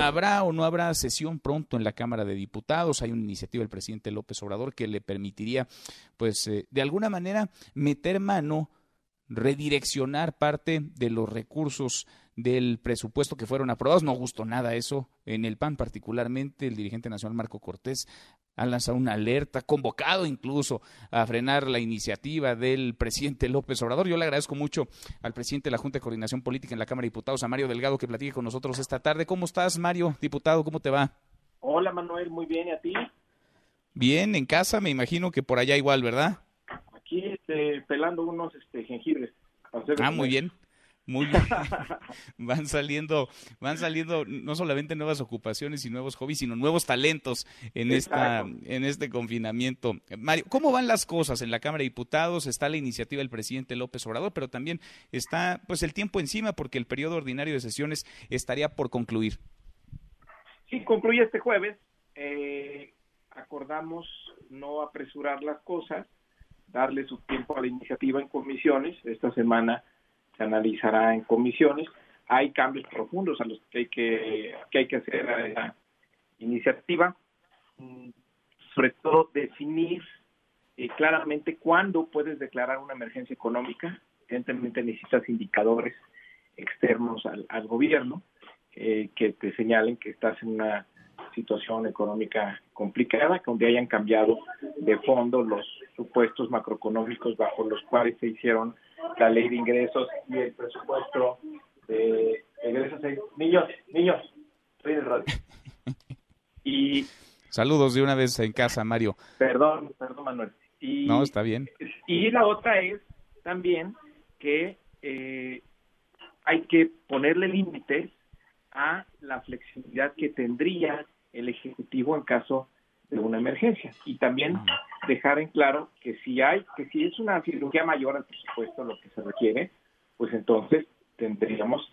¿Habrá o no habrá sesión pronto en la Cámara de Diputados? Hay una iniciativa del presidente López Obrador que le permitiría, pues, eh, de alguna manera meter mano, redireccionar parte de los recursos del presupuesto que fueron aprobados. No gustó nada eso en el PAN, particularmente el dirigente nacional Marco Cortés ha lanzado una alerta, convocado incluso a frenar la iniciativa del presidente López Obrador. Yo le agradezco mucho al presidente de la Junta de Coordinación Política en la Cámara de Diputados, a Mario Delgado, que platique con nosotros esta tarde. ¿Cómo estás, Mario, diputado? ¿Cómo te va? Hola, Manuel, muy bien, ¿y a ti? Bien, en casa, me imagino que por allá igual, ¿verdad? Aquí este, pelando unos este, jengibres. Ah, muy bien. Muy bien. van saliendo, van saliendo no solamente nuevas ocupaciones y nuevos hobbies, sino nuevos talentos en esta, en este confinamiento. Mario, ¿cómo van las cosas en la Cámara de Diputados? Está la iniciativa del presidente López Obrador, pero también está pues el tiempo encima porque el periodo ordinario de sesiones estaría por concluir. Sí, concluye este jueves. Eh, acordamos no apresurar las cosas, darle su tiempo a la iniciativa en comisiones. Esta semana se analizará en comisiones. Hay cambios profundos a los que hay que, que, hay que hacer a iniciativa, mm, sobre todo definir eh, claramente cuándo puedes declarar una emergencia económica. Evidentemente necesitas indicadores externos al, al gobierno eh, que te señalen que estás en una situación económica complicada, donde hayan cambiado de fondo los supuestos macroeconómicos bajo los cuales se hicieron la ley de ingresos y el presupuesto de ingresos. Niños, niños, estoy en radio. Y Saludos de una vez en casa, Mario. Perdón, perdón, Manuel. Y, no, está bien. Y la otra es también que eh, hay que ponerle límites a la flexibilidad que tendría el Ejecutivo en caso de una emergencia. Y también dejar en claro que si hay, que si es una cirugía mayor al presupuesto lo que se requiere, pues entonces tendríamos,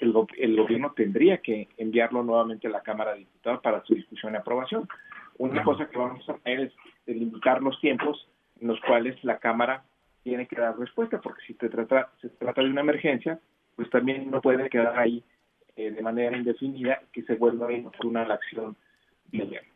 el, el gobierno tendría que enviarlo nuevamente a la Cámara de Diputados para su discusión y aprobación. Una cosa que vamos a hacer es delimitar los tiempos en los cuales la Cámara tiene que dar respuesta, porque si se trata, se trata de una emergencia, pues también no puede quedar ahí eh, de manera indefinida que se vuelva una la acción del gobierno.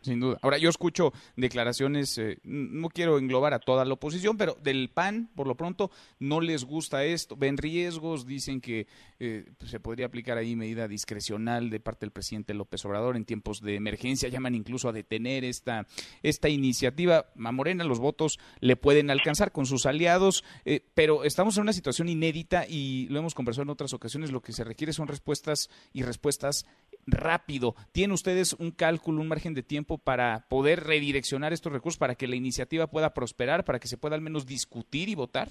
Sin duda. Ahora, yo escucho declaraciones, eh, no quiero englobar a toda la oposición, pero del PAN, por lo pronto, no les gusta esto, ven riesgos, dicen que eh, pues, se podría aplicar ahí medida discrecional de parte del presidente López Obrador en tiempos de emergencia, llaman incluso a detener esta, esta iniciativa. A Morena los votos le pueden alcanzar con sus aliados, eh, pero estamos en una situación inédita y lo hemos conversado en otras ocasiones, lo que se requiere son respuestas y respuestas rápido. ¿Tienen ustedes un cálculo, un margen de tiempo para poder redireccionar estos recursos para que la iniciativa pueda prosperar, para que se pueda al menos discutir y votar?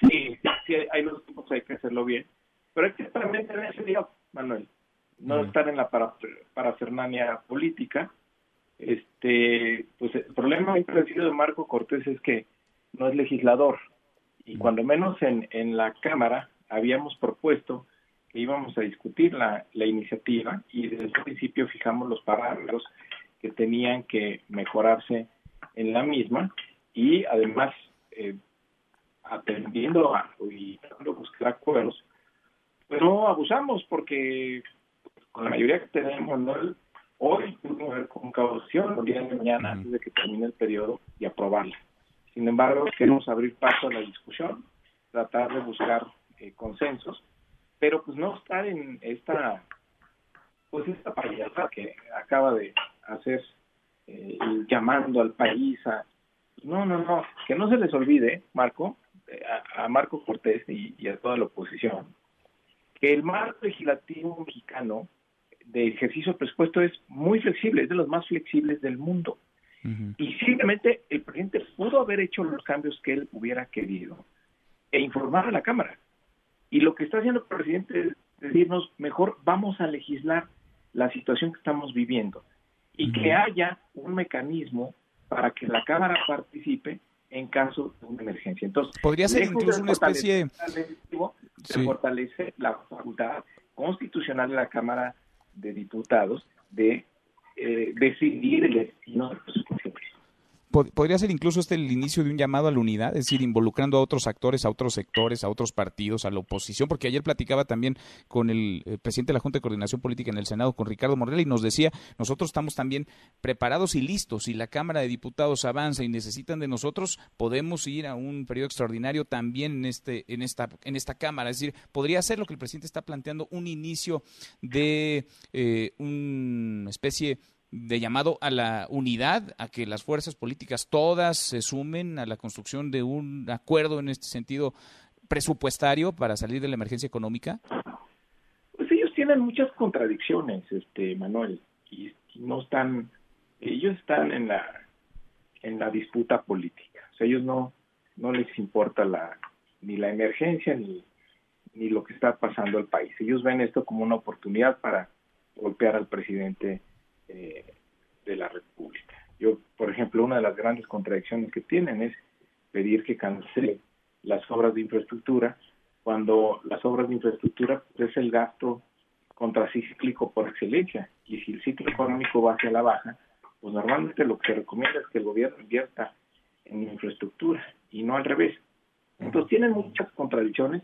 Sí, sí, hay los tiempos, hay que hacerlo bien. Pero hay que también tener ese día, Manuel. No estar en la para, política. Este, pues el problema sido de Marco Cortés es que no es legislador. Y cuando menos en, en la Cámara habíamos propuesto que íbamos a discutir la, la iniciativa y desde el principio fijamos los parámetros que tenían que mejorarse en la misma y además eh, atendiendo a, y tratando de buscar acuerdos, pero abusamos porque con la mayoría que tenemos, ¿no? hoy tuvimos ver convocación el día de mañana antes de que termine el periodo y aprobarla. Sin embargo, queremos abrir paso a la discusión, tratar de buscar eh, consensos pero pues no estar en esta pues esta payasa que acaba de hacer eh, llamando al país a no no no que no se les olvide Marco eh, a, Marco Cortés y, a toda la oposición que el marco legislativo mexicano de ejercicio de presupuesto es muy flexible es de los más flexibles del mundo. Y simplemente el presidente pudo haber hecho los cambios que él hubiera querido e informar a la cámara y lo que está haciendo el presidente es decirnos, mejor vamos a legislar la situación que estamos viviendo y que haya un mecanismo para que la Cámara participe en caso de una emergencia. Entonces, podría ser incluso una especie se fortalece la facultad constitucional de la Cámara de Diputados de eh, decidir el destino de los podría ser incluso este el inicio de un llamado a la unidad, es decir, involucrando a otros actores, a otros sectores, a otros partidos, a la oposición, porque ayer platicaba también con el, eh, presidente de la Junta de Coordinación Política en el Senado, con Ricardo Morrell, y nos decía, nosotros estamos también preparados y listos. Si la Cámara de Diputados avanza y necesitan de nosotros, podemos ir a un periodo extraordinario también en, este, en, esta, en esta Cámara. Es decir, podría ser lo que el presidente está planteando, un inicio de eh, una especie de llamado a la unidad, a que las fuerzas políticas todas se sumen a la construcción de un acuerdo en este sentido presupuestario para salir de la emergencia económica? Pues ellos tienen muchas contradicciones, este Manuel, y, no están, ellos están en la en la disputa política, o sea, ellos no no les importa la ni la emergencia ni ni lo que está pasando al país. Ellos ven esto como una oportunidad para golpear al presidente eh, de la República. Yo, por ejemplo, una de las grandes contradicciones que tienen es pedir que cancele las obras de infraestructura cuando las obras de infraestructura es el gasto contracíclico por excelencia y si el ciclo económico va hacia la baja, pues normalmente lo que se recomienda es que el gobierno invierta en infraestructura y no al revés. Entonces tienen muchas contradicciones,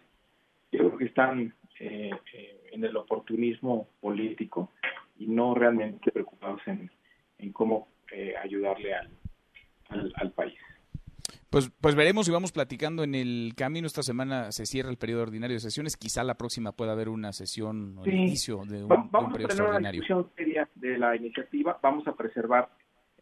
yo creo que están eh, eh, en el oportunismo político y no realmente preocupados en, cómo eh, ayudarle al, al, país. Pues, pues veremos y vamos platicando en el camino. Esta semana se cierra el periodo ordinario de sesiones. Quizá la próxima pueda haber una sesión o el inicio de un, vamos periodo a Una seria de la iniciativa. Vamos a preservar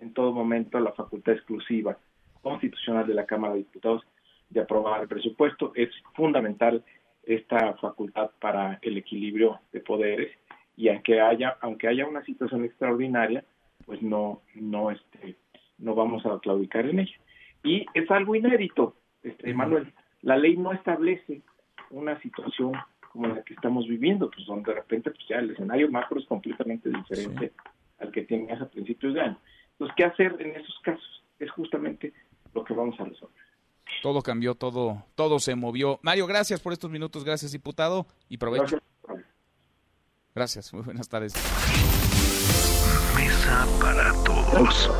en todo momento la facultad exclusiva constitucional de la Cámara de Diputados de aprobar el presupuesto. Es fundamental esta facultad para el equilibrio de poderes y aunque haya aunque haya una situación extraordinaria pues no no este no vamos a claudicar en ella y es algo inédito este Manuel. La ley no establece una situación como la que estamos viviendo pues donde de repente pues ya el escenario macro es completamente diferente al que tenías a principios de año. Entonces qué hacer en esos casos es justamente lo que vamos a resolver. Todo cambió, todo, todo se movió. Mario, gracias por estos minutos, gracias diputado y provecho. Gracias, muy buenas tardes. Mesa para todos.